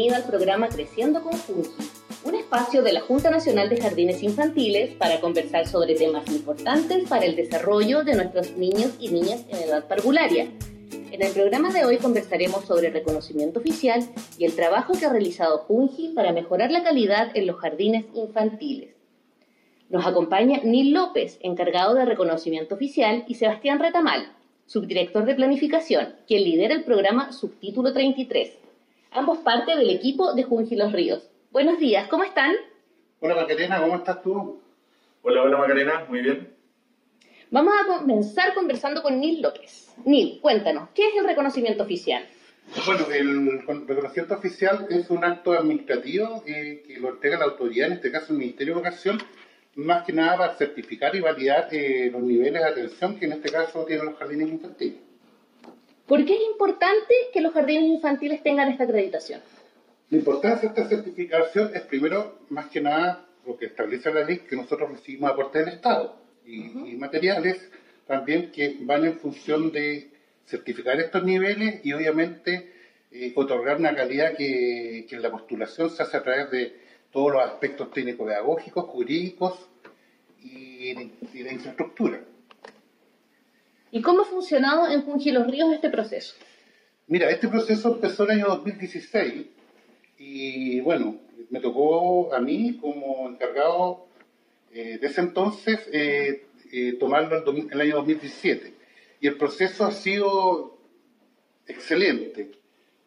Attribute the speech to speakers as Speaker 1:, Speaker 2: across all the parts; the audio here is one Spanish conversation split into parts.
Speaker 1: bienvenida al programa Creciendo con Fungi, un espacio de la Junta Nacional de Jardines Infantiles para conversar sobre temas importantes para el desarrollo de nuestros niños y niñas en edad parvularia. En el programa de hoy conversaremos sobre reconocimiento oficial y el trabajo que ha realizado Fungi para mejorar la calidad en los jardines infantiles. Nos acompaña Nil López, encargado de reconocimiento oficial, y Sebastián Retamal, subdirector de planificación, quien lidera el programa Subtítulo 33. Ambos parte del equipo de Junji Los Ríos. Buenos días, ¿cómo están?
Speaker 2: Hola Macarena, ¿cómo estás tú?
Speaker 3: Hola, hola Macarena, muy bien.
Speaker 1: Vamos a comenzar conversando con Nil López. Nil, cuéntanos, ¿qué es el reconocimiento oficial?
Speaker 2: Bueno, el reconocimiento oficial es un acto administrativo eh, que lo entrega la autoridad, en este caso el Ministerio de Educación, más que nada para certificar y validar eh, los niveles de atención que en este caso tienen los jardines infantiles.
Speaker 1: ¿Por qué es importante que los jardines infantiles tengan esta acreditación?
Speaker 2: La importancia de esta certificación es primero, más que nada, lo que establece la ley, que nosotros recibimos aportes del Estado y, materiales también que van en función de certificar estos niveles y obviamente eh, otorgar una calidad que, que en la postulación se hace a través de todos los aspectos técnico-pedagógicos, jurídicos y, de infraestructura.
Speaker 1: ¿Y cómo ha funcionado en Fungi Los Ríos este proceso?
Speaker 2: Mira, este proceso empezó en el año 2016 y bueno, me tocó a mí como encargado eh, de ese entonces eh, eh, tomarlo en el año 2017. Y el proceso ha sido excelente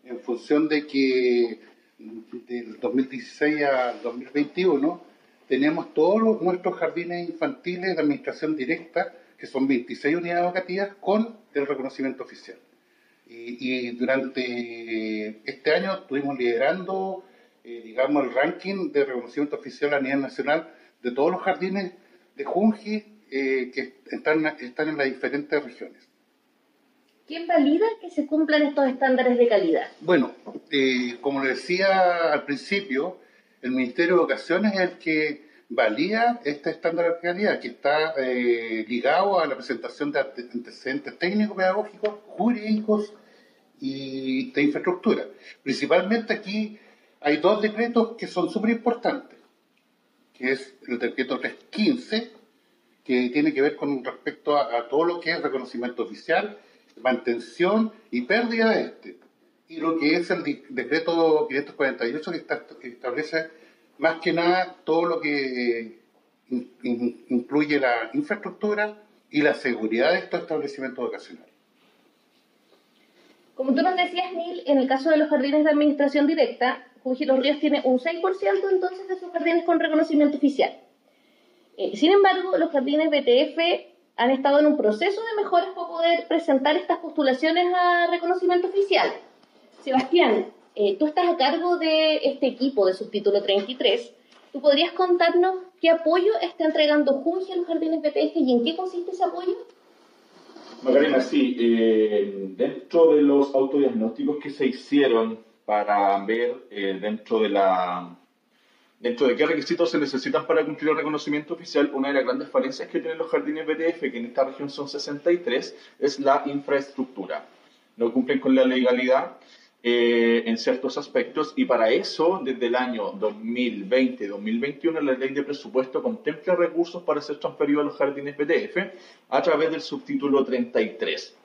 Speaker 2: en función de que del 2016 al 2021, tenemos todos nuestros jardines infantiles de administración directa, que son 26 unidades educativas, con el reconocimiento oficial. Y, durante este año estuvimos liderando, eh, digamos, el ranking de reconocimiento oficial a nivel nacional de todos los jardines de Junji eh, que están, están en las diferentes regiones.
Speaker 1: ¿Quién valida que se cumplan estos estándares de calidad?
Speaker 2: Bueno, eh, como le decía al principio, el Ministerio de Educación es el que valida este estándar de calidad, que está eh, ligado a la presentación de antecedentes técnicos, pedagógicos, jurídicos y de infraestructura. Principalmente aquí hay dos decretos que son súper importantes, que es el decreto 315, que tiene que ver con respecto a todo lo que es reconocimiento oficial, mantención y pérdida de este. Y lo que es el decreto 548 que, establece más que nada todo lo que incluye la infraestructura y la seguridad de estos establecimientos educacionales.
Speaker 1: Como tú nos decías, Neil, en el caso de los jardines de administración directa, Los Ríos tiene un 6% entonces de sus jardines con reconocimiento oficial. Eh, sin embargo, los jardines BTF han estado en un proceso de mejoras para poder presentar estas postulaciones a reconocimiento oficial. Sebastián, eh, tú estás a cargo de este equipo de subtítulo 33. ¿Tú podrías contarnos qué apoyo está entregando Junji a los jardines BTF y en qué consiste ese apoyo?
Speaker 3: Macarena, sí. Eh, dentro de los autodiagnósticos que se hicieron para ver eh, dentro de la dentro de qué requisitos se necesitan para cumplir el reconocimiento oficial, una de las grandes falencias que tienen los jardines BTF, que en esta región son 63, es la infraestructura. No cumplen con la legalidad eh, en ciertos aspectos y para eso, desde el año 2020-2021, la ley de presupuesto contempla recursos para ser transferidos a los jardines BTF a través del subtítulo 33.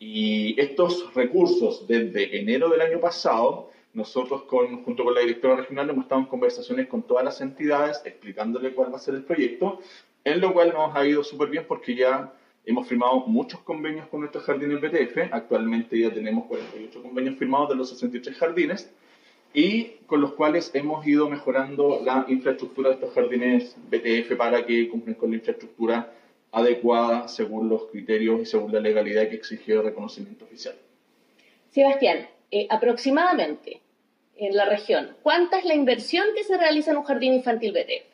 Speaker 3: Y estos recursos, desde enero del año pasado, nosotros, con, junto con la directora regional, hemos estado en conversaciones con todas las entidades explicándole cuál va a ser el proyecto, en lo cual nos ha ido súper bien porque ya hemos firmado muchos convenios con nuestros jardines BTF. Actualmente ya tenemos 48 convenios firmados de los 63 jardines y con los cuales hemos ido mejorando la infraestructura de estos jardines BTF para que cumplan con la infraestructura adecuada según los criterios y según la legalidad que exige el reconocimiento oficial.
Speaker 1: Sebastián, eh, aproximadamente, en la región, ¿cuánta es la inversión que se realiza en un jardín infantil BTF?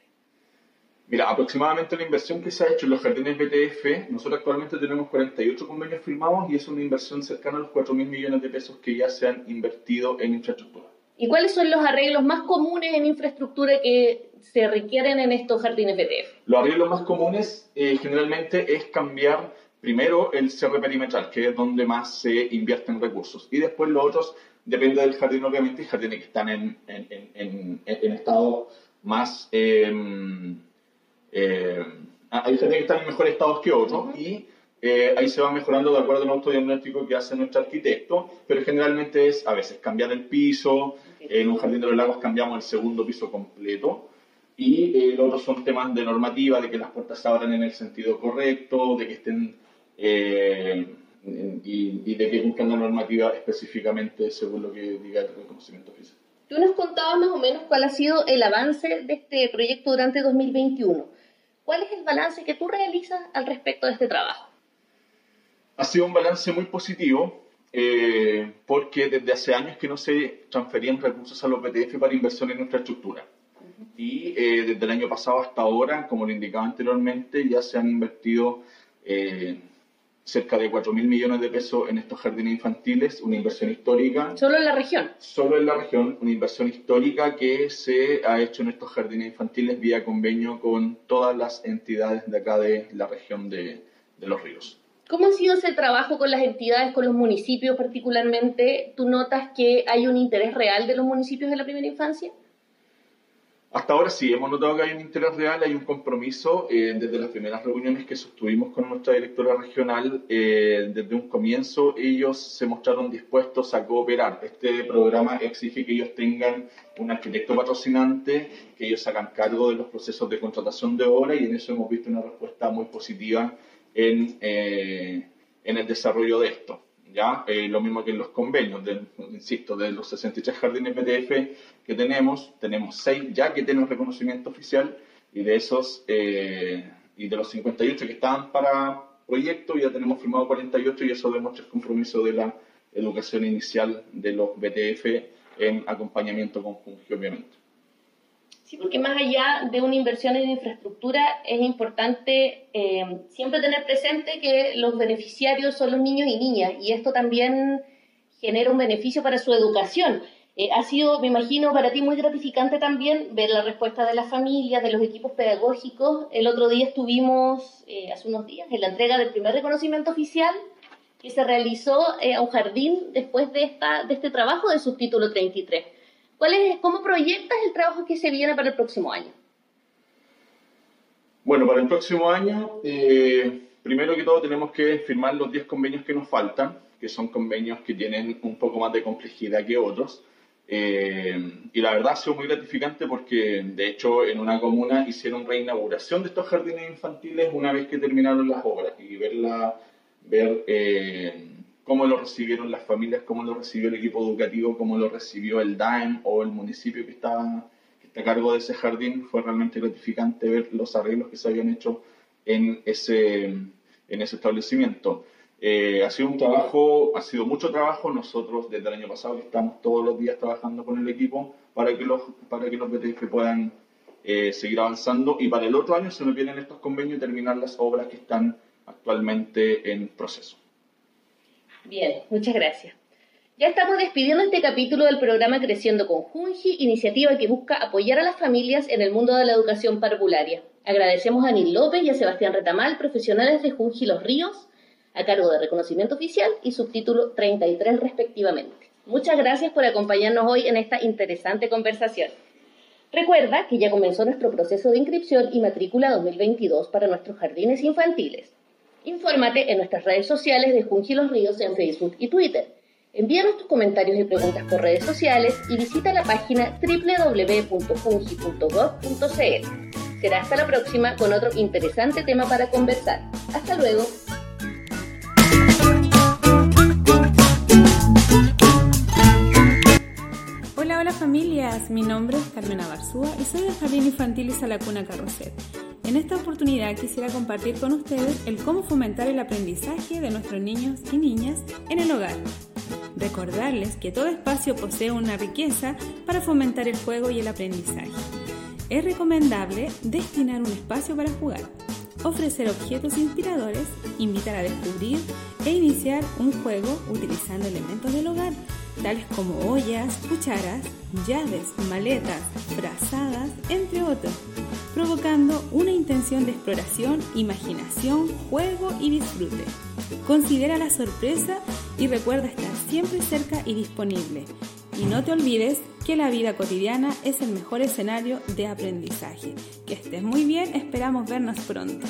Speaker 3: Mira, aproximadamente la inversión que se ha hecho en los jardines BTF, nosotros actualmente tenemos 48 convenios firmados y es una inversión cercana a los 4 mil millones de pesos que ya se han invertido en infraestructura.
Speaker 1: ¿Y cuáles son los arreglos más comunes en infraestructura que se requieren en estos jardines BTF?
Speaker 3: Los arreglos más comunes eh, generalmente es cambiar primero el cierre perimetral, que es donde más se invierten recursos. Y después los otros, depende del jardín obviamente, y jardines que están en, en, en, estado más... Em, eh, hay jardines que están en mejores estados que otros y eh, ahí se va mejorando de acuerdo al autodiagnóstico que hace nuestro arquitecto, pero generalmente es a veces cambiar el piso, en un jardín de los lagos cambiamos el segundo piso completo, y eh, los otros son temas de normativa, de que las puertas se abran en el sentido correcto, de que estén eh, y, de que cumplan la normativa específicamente según lo que diga el reconocimiento oficial.
Speaker 1: Tú nos contabas más o menos cuál ha sido el avance de este proyecto durante 2021. ¿Cuál es el balance que tú realizas al respecto de este trabajo?
Speaker 3: Ha sido un balance muy positivo eh, porque desde hace años que no se transferían recursos a los BTF para inversión en infraestructura. Y eh, desde el año pasado hasta ahora, como lo indicaba anteriormente, ya se han invertido eh, cerca de 4 mil millones de pesos en estos jardines infantiles, una inversión histórica.
Speaker 1: ¿Solo en la región?
Speaker 3: Solo en la región, una inversión histórica que se ha hecho en estos jardines infantiles vía convenio con todas las entidades de acá de la región de Los Ríos.
Speaker 1: ¿Cómo ha sido ese trabajo con las entidades, con los municipios particularmente? ¿Tú notas que hay un interés real de los municipios en la primera infancia?
Speaker 3: Hasta ahora sí, hemos notado que hay un interés real, hay un compromiso. Eh, desde las primeras reuniones que sostuvimos con nuestra directora regional, eh, desde un comienzo ellos se mostraron dispuestos a cooperar. Este programa exige que ellos tengan un arquitecto patrocinante, que ellos hagan cargo de los procesos de contratación de obra y en eso hemos visto una respuesta muy positiva en, eh, en el desarrollo de esto. ¿Ya? Eh, lo mismo que en los convenios, insisto, de los 63 jardines BTF que tenemos, tenemos 6 ya que tienen reconocimiento oficial y de esos, eh, y de los 58 que estaban para proyecto, ya tenemos firmado 48 y eso demuestra el compromiso de la educación inicial de los BTF en acompañamiento con Fungi, obviamente.
Speaker 1: Sí, porque más allá de una inversión en infraestructura, es importante eh, siempre tener presente que los beneficiarios son los niños y niñas, y esto también genera un beneficio para su educación. Eh, ha sido, me imagino, para ti muy gratificante también ver la respuesta de las familias, de los equipos pedagógicos. El otro día estuvimos, eh, hace unos días, en la entrega del primer reconocimiento oficial que se realizó a un jardín después de, esta, de este trabajo de subtítulo 33. ¿Cómo proyectas el trabajo que se viene para el próximo año?
Speaker 3: Bueno, para el próximo año, eh, primero que todo tenemos que firmar los 10 convenios que nos faltan, que son convenios que tienen un poco más de complejidad que otros. Eh, y la verdad ha sido muy gratificante porque, de hecho, en una comuna hicieron reinauguración de estos jardines infantiles una vez que terminaron las obras y verla, ver eh, cómo lo recibieron las familias, cómo lo recibió el equipo educativo, cómo lo recibió el DAEM o el municipio que está, que está a cargo de ese jardín. Fue realmente gratificante ver los arreglos que se habían hecho en ese, en ese establecimiento. Eh, ha sido un trabajo, ha sido mucho trabajo. Nosotros desde el año pasado estamos todos los días trabajando con el equipo para que los, para que los BTF puedan eh, seguir avanzando y para el otro año se nos vienen estos convenios y terminar las obras que están actualmente en proceso.
Speaker 1: Bien, muchas gracias. Ya estamos despidiendo este capítulo del programa Creciendo con Junji, iniciativa que busca apoyar a las familias en el mundo de la educación parvularia. Agradecemos a Nil López y a Sebastián Retamal, profesionales de Junji Los Ríos, a cargo de reconocimiento oficial y subtítulo 33 respectivamente. Muchas gracias por acompañarnos hoy en esta interesante conversación. Recuerda que ya comenzó nuestro proceso de inscripción y matrícula 2022 para nuestros jardines infantiles. Infórmate en nuestras redes sociales de Junji Los Ríos en Facebook y Twitter. Envíanos tus comentarios y preguntas por redes sociales y visita la página www.junji.gov.cl. Será hasta la próxima con otro interesante tema para conversar. Hasta luego.
Speaker 4: Hola, hola familias, mi nombre es Carmen Abarzúa y soy del Jardín Infantil y Salacuna Carrusel. En esta oportunidad quisiera compartir con ustedes el cómo fomentar el aprendizaje de nuestros niños y niñas en el hogar. Recordarles que todo espacio posee una riqueza para fomentar el juego y el aprendizaje. Es recomendable destinar un espacio para jugar, ofrecer objetos inspiradores, invitar a descubrir e iniciar un juego utilizando elementos del hogar tales como ollas, cucharas, llaves, maletas, brazadas, entre otros, provocando una intención de exploración, imaginación, juego y disfrute. Considera la sorpresa y recuerda estar siempre cerca y disponible. Y no te olvides que la vida cotidiana es el mejor escenario de aprendizaje. Que estés muy bien, esperamos vernos pronto.